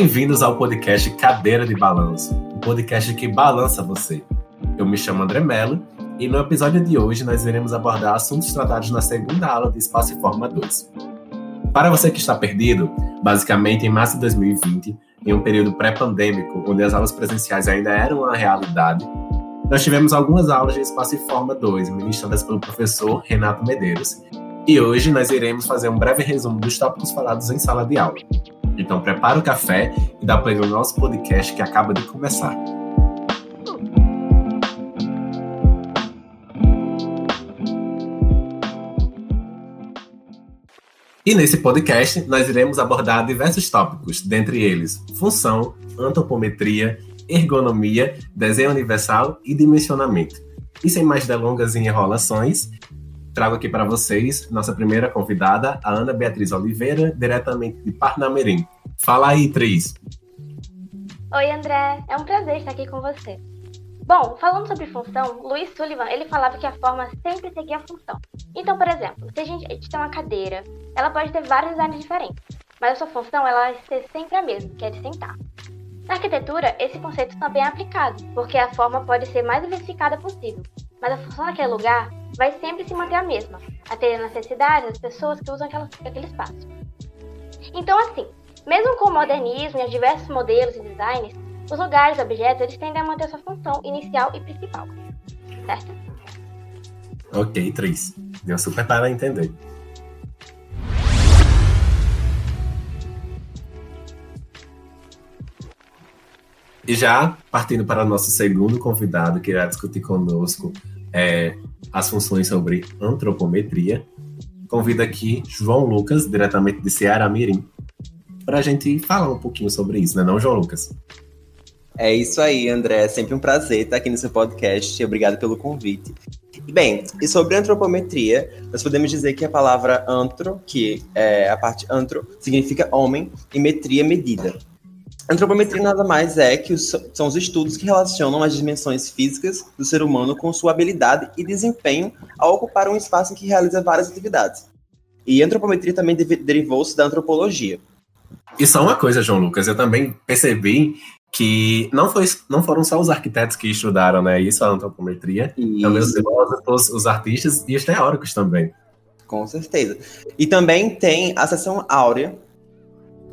Bem-vindos ao podcast Cadeira de Balanço, um podcast que balança você. Eu me chamo André Mello e no episódio de hoje nós iremos abordar assuntos tratados na segunda aula de Espaço e Forma 2. Para você que está perdido, basicamente em março de 2020, em um período pré-pandêmico, onde as aulas presenciais ainda eram uma realidade, nós tivemos algumas aulas de Espaço e Forma 2, ministradas pelo professor Renato Medeiros, e hoje nós iremos fazer um breve resumo dos tópicos falados em sala de aula. Então prepara o café e dá play no nosso podcast que acaba de começar. E nesse podcast nós iremos abordar diversos tópicos, dentre eles função, antropometria, ergonomia, desenho universal e dimensionamento. E sem mais delongas e enrolações, trago aqui para vocês nossa primeira convidada, a Ana Beatriz Oliveira, diretamente de Parnamirim. Fala aí, Tris. Oi, André. É um prazer estar aqui com você. Bom, falando sobre função, Louis Sullivan, ele falava que a forma sempre seguia a função. Então, por exemplo, se a gente tem uma cadeira, ela pode ter vários designs diferentes, mas a sua função ela vai ser sempre a mesma, que é de sentar. Na arquitetura, esse conceito também é aplicado, porque a forma pode ser mais diversificada possível, mas a função daquele lugar vai sempre se manter a mesma, atender a necessidade das pessoas que usam aquela, aquele espaço. Então, assim, mesmo com o modernismo e os diversos modelos e designs, os lugares e objetos eles tendem a manter sua função inicial e principal, certo? Ok, Tris. Deu super para entender. E já partindo para o nosso segundo convidado, que irá discutir conosco é, as funções sobre antropometria, convido aqui João Lucas, diretamente de Ceará Mirim, para a gente falar um pouquinho sobre isso, né, não, João Lucas? É isso aí, André. É sempre um prazer estar aqui seu podcast. Obrigado pelo convite. Bem, e sobre antropometria, nós podemos dizer que a palavra antro, que é a parte antro, significa homem, e metria, medida. Antropometria nada mais é que os, são os estudos que relacionam as dimensões físicas do ser humano com sua habilidade e desempenho ao ocupar um espaço em que realiza várias atividades. E antropometria também derivou-se da antropologia. E só uma coisa, João Lucas, eu também percebi que não, foi, não foram só os arquitetos que estudaram né, isso, a antropometria, isso. também os filósofos, os artistas e os teóricos também. Com certeza. E também tem a seção áurea,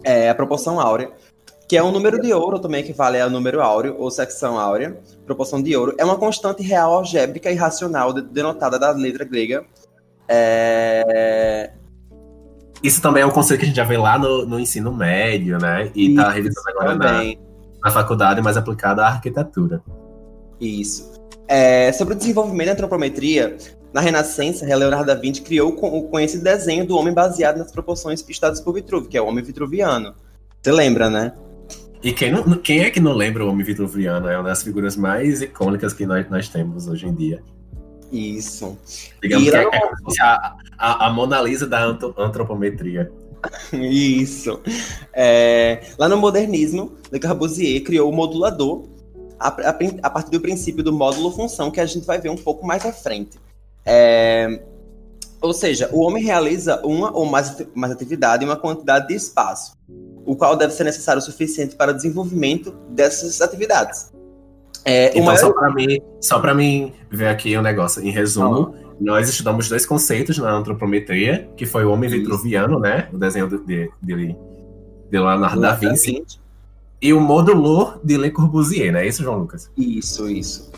é, a proporção áurea, que é um número de ouro também que vale ao número áureo ou secção áurea, proporção de ouro, é uma constante real algébrica e racional denotada da letra grega. É... Isso também é um conceito que a gente já vê lá no, no ensino médio, né? E está revisando agora na, na, faculdade, mais aplicada à arquitetura. Isso. É, sobre o desenvolvimento da antropometria, na Renascença, Leonardo da Vinci criou o conhecido desenho do homem baseado nas proporções estudadas por Vitruvio, que é o homem vitruviano. Você lembra, né? E quem, não, quem é que não lembra o Homem Vitruviano? É uma das figuras mais icônicas que nós, nós temos hoje em dia. Isso. Digamos que é, é a, a, a, Mona Lisa da antropometria. Isso. É, lá no modernismo, Le Corbusier criou o modulador a, a, a, partir do princípio do módulo-função, que a gente vai ver um pouco mais à frente. É, ou seja, o homem realiza uma ou mais, mais atividade em uma quantidade de espaço o qual deve ser necessário o suficiente para o desenvolvimento dessas atividades. É, então, maior... só para mim, só para mim ver aqui um negócio, em resumo, ah. nós estudamos dois conceitos na antropometria, que foi o homem vitruviano, né, o desenho de, de, de, de Leonardo da Vinci, e o modulor de Le Corbusier, né? Isso, João Lucas? Isso, isso.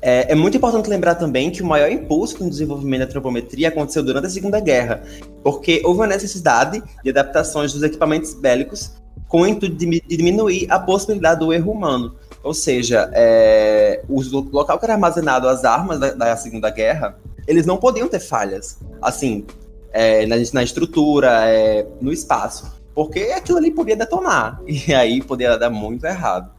É, é, muito importante lembrar também que o maior impulso no desenvolvimento da antropometria aconteceu durante a Segunda Guerra, porque houve a necessidade de adaptações dos equipamentos bélicos com o intuito de, de diminuir a possibilidade do erro humano. Ou seja, é, o local que era armazenado as armas da, da, Segunda Guerra, eles não podiam ter falhas, assim, é, na, na, estrutura, é, no espaço porque aquilo ali podia detonar. E aí poderia dar muito errado.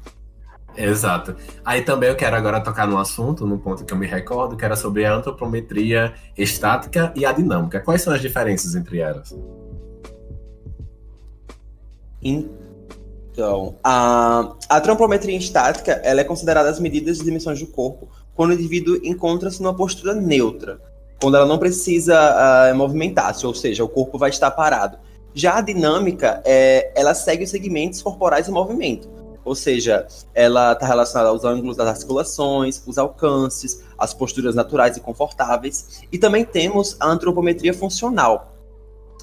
Exato. Aí também eu quero agora tocar no assunto, no ponto que eu me recordo, que era sobre a antropometria estática e a dinâmica. Quais são as diferenças entre elas? Então, a, a antropometria estática ela é considerada as medidas de dimensões do corpo quando o indivíduo encontra-se numa postura neutra, quando ela não precisa uh, movimentar-se, ou seja, o corpo vai estar parado. Já a dinâmica, é, ela segue os segmentos corporais em movimento. Ou seja, ela está relacionada aos ângulos das articulações, os alcances, as posturas naturais e confortáveis. E também temos a antropometria funcional,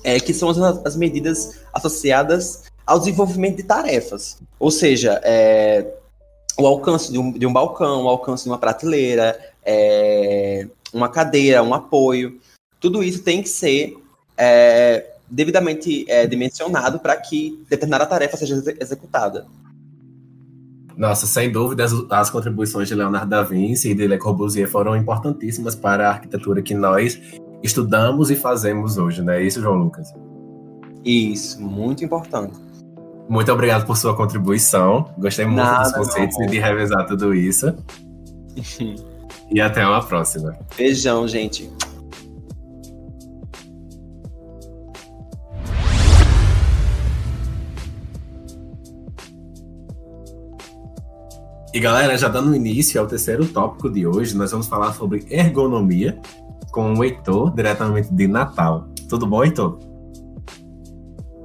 é, que são as, as, medidas associadas ao desenvolvimento de tarefas. Ou seja, é, o alcance de um, de um, balcão, o alcance de uma prateleira, é, uma cadeira, um apoio. Tudo isso tem que ser é, devidamente é, dimensionado para que determinada tarefa seja executada. Nossa, sem dúvida, as, as, contribuições de Leonardo da Vinci e de Le Corbusier foram importantíssimas para a arquitetura que nós estudamos e fazemos hoje, não é isso, João Lucas? Isso, muito importante. Muito obrigado por sua contribuição. Gostei muito Nada, dos conceitos e de revezar tudo isso. e até uma próxima. Beijão, gente. E galera, já dando início ao terceiro tópico de hoje, nós vamos falar sobre ergonomia com o Heitor, diretamente de Natal. Tudo bom, Heitor?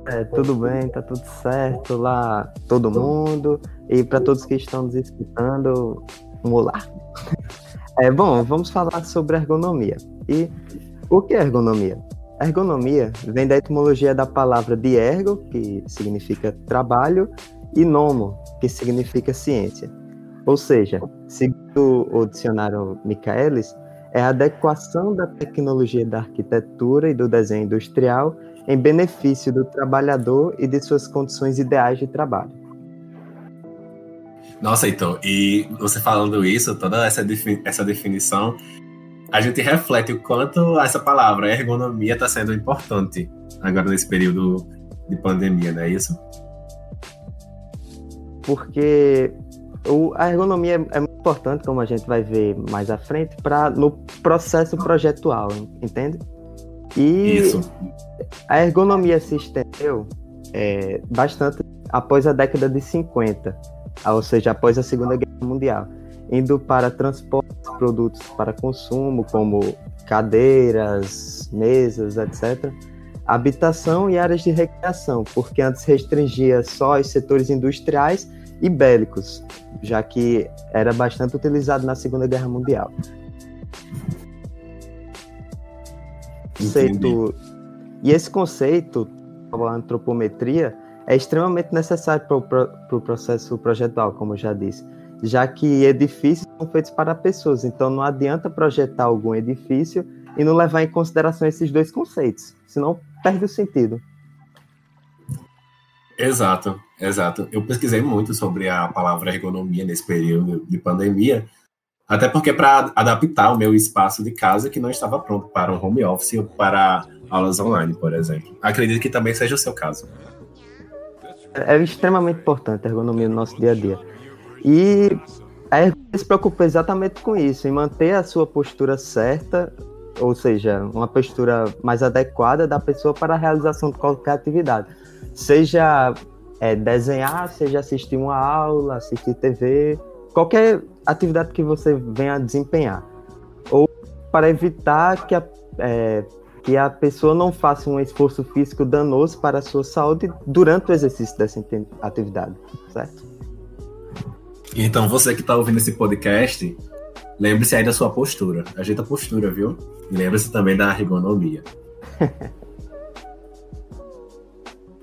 É, tudo bem, tá tudo certo lá, todo mundo. E para todos que estão nos escutando, um olá. É bom, vamos falar sobre ergonomia. E o que é ergonomia? Ergonomia vem da etimologia da palavra de ergo, que significa trabalho, e nomo, que significa ciência. Ou seja, segundo o dicionário Michaelis, é a adequação da tecnologia da arquitetura e do desenho industrial em benefício do trabalhador e de suas condições ideais de trabalho. Nossa, então, e você falando isso, toda essa, essa definição, a gente reflete o quanto essa palavra ergonomia está sendo importante agora nesse período de pandemia, não é isso? Porque o, a ergonomia é, é, muito importante, como a gente vai ver mais à frente, para no processo projetual, entende? E Isso. a ergonomia se estendeu é, bastante após a década de 50, ou seja, após a Segunda Guerra Mundial, indo para transportes, produtos para consumo, como cadeiras, mesas, etc., habitação e áreas de recreação, porque antes restringia só os setores industriais e bélicos, já que era bastante utilizado na Segunda Guerra Mundial. Conceito, e esse conceito, a antropometria, é extremamente necessário para o pro, processo projetual, como eu já disse, já que edifícios são feitos para pessoas, então não adianta projetar algum edifício e não levar em consideração esses dois conceitos, senão perde o sentido. Exato, exato. Eu pesquisei muito sobre a palavra ergonomia nesse período de pandemia, até porque para adaptar o meu espaço de casa que não estava pronto para um home office ou para aulas online, por exemplo. Acredito que também seja o seu caso. É extremamente importante a ergonomia no nosso dia a dia. E a ergonomia se preocupa exatamente com isso, em manter a sua postura certa, ou seja, uma postura mais adequada da pessoa para a realização de qualquer atividade Seja é, desenhar, seja assistir uma aula, assistir TV, qualquer atividade que você venha desempenhar. Ou para evitar que a, é, que a pessoa não faça um esforço físico danoso para a sua saúde durante o exercício dessa atividade, certo? Então, você que está ouvindo esse podcast, lembre-se aí da sua postura. Ajeita a postura, viu? E lembre-se também da ergonomia.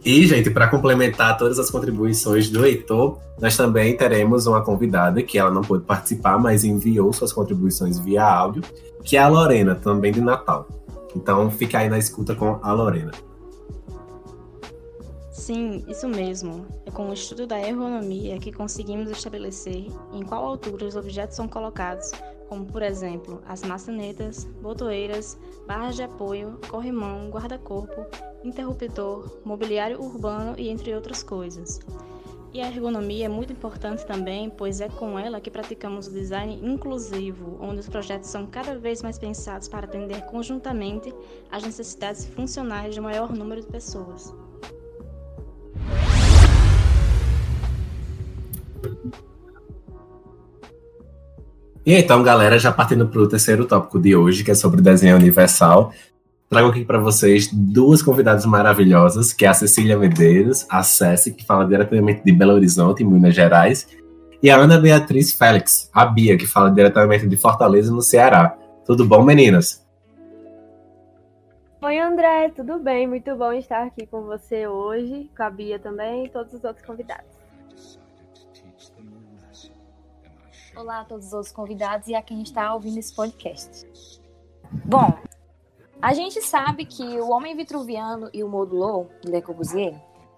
E, gente, para complementar todas as contribuições do Heitor, nós também teremos uma convidada que ela não pôde participar, mas enviou suas contribuições via áudio, que é a Lorena, também de Natal. Então, fica aí na escuta com a Lorena. Sim, isso mesmo. É com o estudo da ergonomia que conseguimos estabelecer em qual altura os objetos são colocados como por exemplo as maçanetas, botoeiras, barras de apoio, corrimão, guarda-corpo, interruptor, mobiliário urbano e entre outras coisas. E a ergonomia é muito importante também, pois é com ela que praticamos o design inclusivo, onde os projetos são cada vez mais pensados para atender conjuntamente às necessidades funcionais de maior número de pessoas. E então, galera, já partindo para o terceiro tópico de hoje, que é sobre desenho universal, trago aqui para vocês duas convidadas maravilhosas, que é a Cecília Medeiros, a Ceci, que fala diretamente de Belo Horizonte, Minas Gerais, e a Ana Beatriz Félix, a Bia, que fala diretamente de Fortaleza, no Ceará. Tudo bom, meninas? Oi, André, tudo bem? Muito bom estar aqui com você hoje, com a Bia também e todos os outros convidados. Olá a todos os outros convidados e a quem está ouvindo esse podcast. Bom, a gente sabe que o Homem Vitruviano e o Modulor, de Le Corbusier,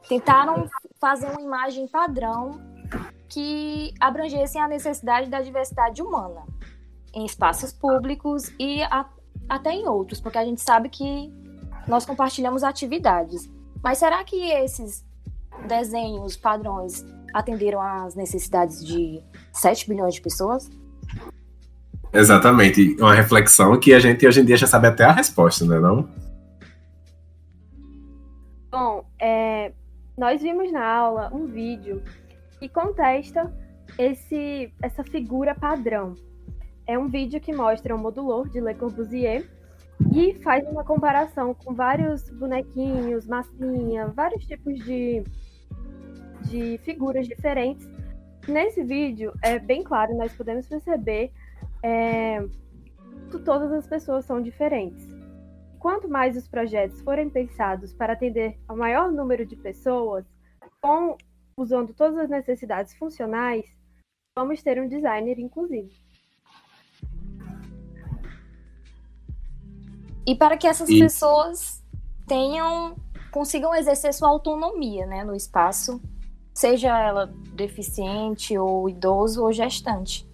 tentaram fazer uma imagem padrão que abrangessem a necessidade da diversidade humana em espaços públicos e a, até em outros, porque a gente sabe que nós compartilhamos atividades. Mas será que esses desenhos padrões atenderam às necessidades de 7 bilhões de pessoas? Exatamente. Uma reflexão que a gente hoje em dia já sabe até a resposta, não é não? Bom, é, nós vimos na aula um vídeo que contesta esse, essa figura padrão. É um vídeo que mostra um modulor de Le Corbusier e faz uma comparação com vários bonequinhos, massinha, vários tipos de, de figuras diferentes. Nesse vídeo, é bem claro, nós podemos perceber é, que todas as pessoas são diferentes. Quanto mais os projetos forem pensados para atender ao maior número de pessoas, com usando todas as necessidades funcionais, vamos ter um designer inclusivo. E para que essas e... pessoas tenham consigam exercer sua autonomia, né, no espaço, seja ela deficiente ou idoso ou gestante.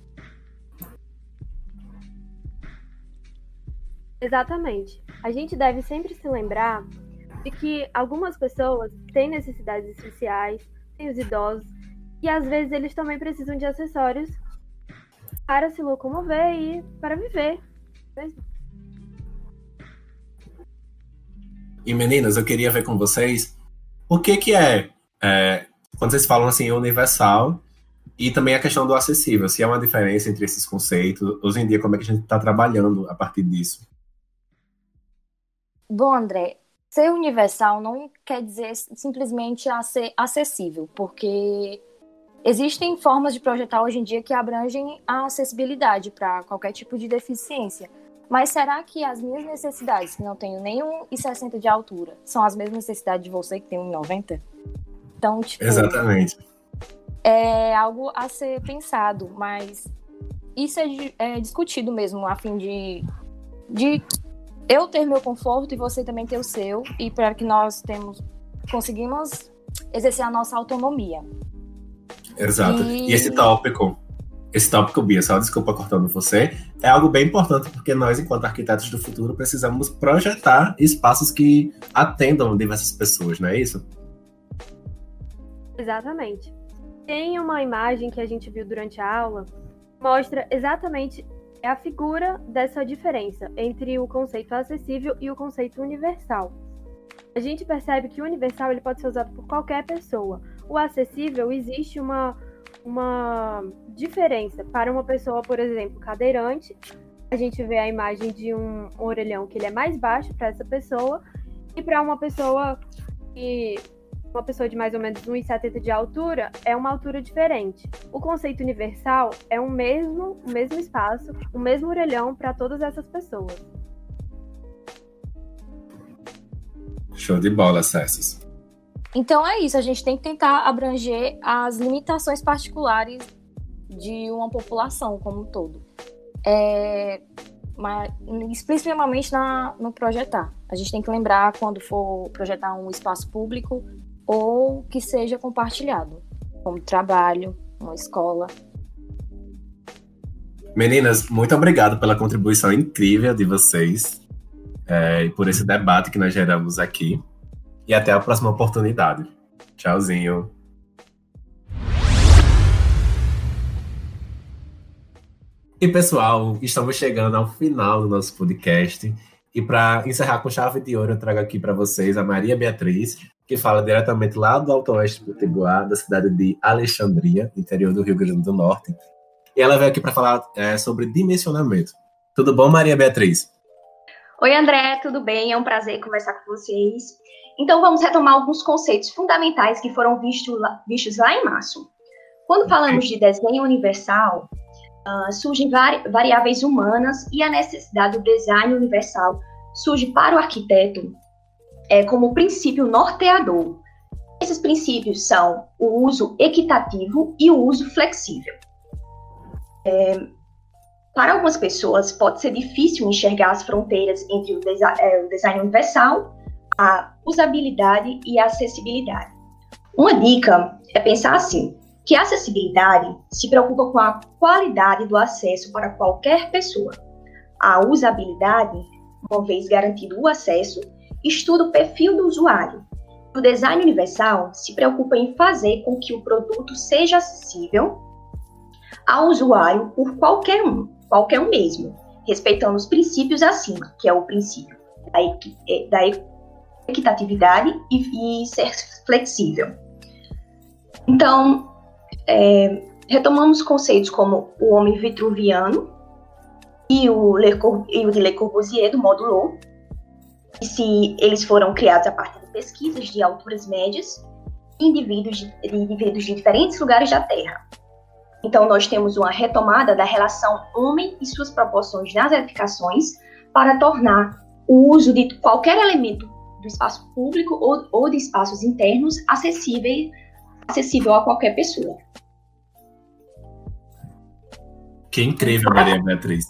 Exatamente. A gente deve sempre se lembrar de que algumas pessoas têm necessidades especiais, tem os idosos, e às vezes eles também precisam de acessórios para se locomover e para viver. E meninas, eu queria ver com vocês o que que é, é quando vocês falam assim universal e também a questão do acessível, se há uma diferença entre esses conceitos, hoje em dia como é que a gente está trabalhando a partir disso? Bom, André, ser universal não quer dizer simplesmente ser acessível, porque existem formas de projetar hoje em dia que abrangem a acessibilidade para qualquer tipo de deficiência. Mas será que as minhas necessidades, que não tenho nem 1,60 de altura, são as mesmas necessidades de você que tem 1,90? Então, tipo. Exatamente. É algo a ser pensado, mas isso é, é discutido mesmo, a fim de, de eu ter meu conforto e você também ter o seu, e para que nós temos, conseguimos exercer a nossa autonomia. Exato. E, e esse tópico, esse tópico, Bia, só desculpa cortando você, é algo bem importante, porque nós, enquanto arquitetos do futuro, precisamos projetar espaços que atendam diversas pessoas, não é isso? Exatamente. Tem uma imagem que a gente viu durante a aula, mostra exatamente é a figura dessa diferença entre o conceito acessível e o conceito universal. A gente percebe que o universal ele pode ser usado por qualquer pessoa. O acessível existe uma, uma diferença para uma pessoa, por exemplo, cadeirante. A gente vê a imagem de um orelhão que ele é mais baixo para essa pessoa e para uma pessoa que uma pessoa de mais ou menos 1,70 de altura é uma altura diferente. O conceito universal é o mesmo, o mesmo espaço, o mesmo orelhão para todas essas pessoas. Show de bola, Cessos. Então é isso, a gente tem que tentar abranger as limitações particulares de uma população como um todo. É, mas, principalmente na, no projetar. A gente tem que lembrar quando for projetar um espaço público ou que seja compartilhado, como trabalho, uma escola. Meninas, muito obrigado pela contribuição incrível de vocês é, e por esse debate que nós geramos aqui. E até a próxima oportunidade. Tchauzinho. E pessoal, estamos chegando ao final do nosso podcast. E para encerrar com chave de ouro, eu trago aqui para vocês a Maria Beatriz, que fala diretamente lá do Alto Oeste Potiguar, da cidade de Alexandria, interior do Rio Grande do Norte. E ela veio aqui para falar é, sobre dimensionamento. Tudo bom, Maria Beatriz? Oi, André, tudo bem? É um prazer conversar com vocês. Então, vamos retomar alguns conceitos fundamentais que foram vistos lá, vistos lá em março. Quando falamos de desenho universal, uh, surgem vari variáveis humanas e a necessidade do design universal surge para o arquiteto é, como princípio norteador. Esses princípios são o uso equitativo e o uso flexível. É, para algumas pessoas, pode ser difícil enxergar as fronteiras entre o, desi é, o design universal, a usabilidade e a acessibilidade. Uma dica é pensar assim: que a acessibilidade se preocupa com a qualidade do acesso para qualquer pessoa. A usabilidade, uma vez garantido o acesso, estuda o perfil do usuário. O design universal se preocupa em fazer com que o produto seja acessível ao usuário por qualquer um, qualquer um mesmo, respeitando os princípios acima, que é o princípio da, é, da equitatividade e, e ser flexível. Então, é, retomamos conceitos como o homem vitruviano e o, Le, e o de Le Corbusier, do módulo se eles foram criados a partir de pesquisas de alturas médias indivíduos de, de indivíduos de diferentes lugares da Terra. Então, nós temos uma retomada da relação homem e suas proporções nas edificações para tornar o uso de qualquer elemento do espaço público ou, ou de espaços internos acessível, acessível a qualquer pessoa. Que incrível, Maria Beatriz.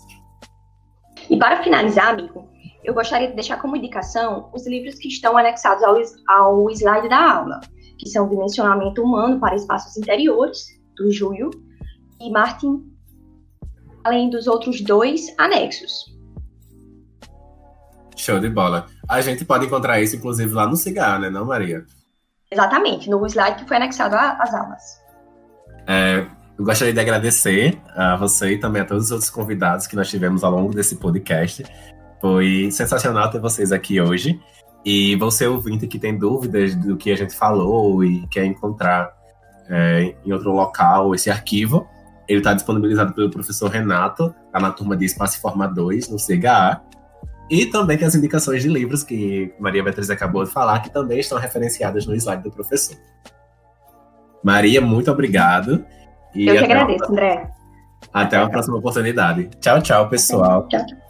E para finalizar, amigo, eu gostaria de deixar como indicação os livros que estão anexados ao, ao slide da aula, que são Dimensionamento Humano para Espaços Interiores, do Júlio, e Martin, além dos outros dois anexos. Show de bola. A gente pode encontrar isso, inclusive, lá no Cigar, né, não, Maria? Exatamente, no slide que foi anexado às aulas. É, eu gostaria de agradecer a você e também a todos os outros convidados que nós tivemos ao longo desse podcast. Foi sensacional ter vocês aqui hoje. E você, ouvinte, que tem dúvidas do que a gente falou e quer encontrar é, em outro local esse arquivo, ele está disponibilizado pelo professor Renato, tá na turma de Espaço Forma 2, no CGA. E também tem as indicações de livros que Maria Beatriz acabou de falar, que também estão referenciadas no slide do professor. Maria, muito obrigado. E Eu que agradeço, André. Até a próxima oportunidade. Tchau, tchau, pessoal. Tchau, tchau.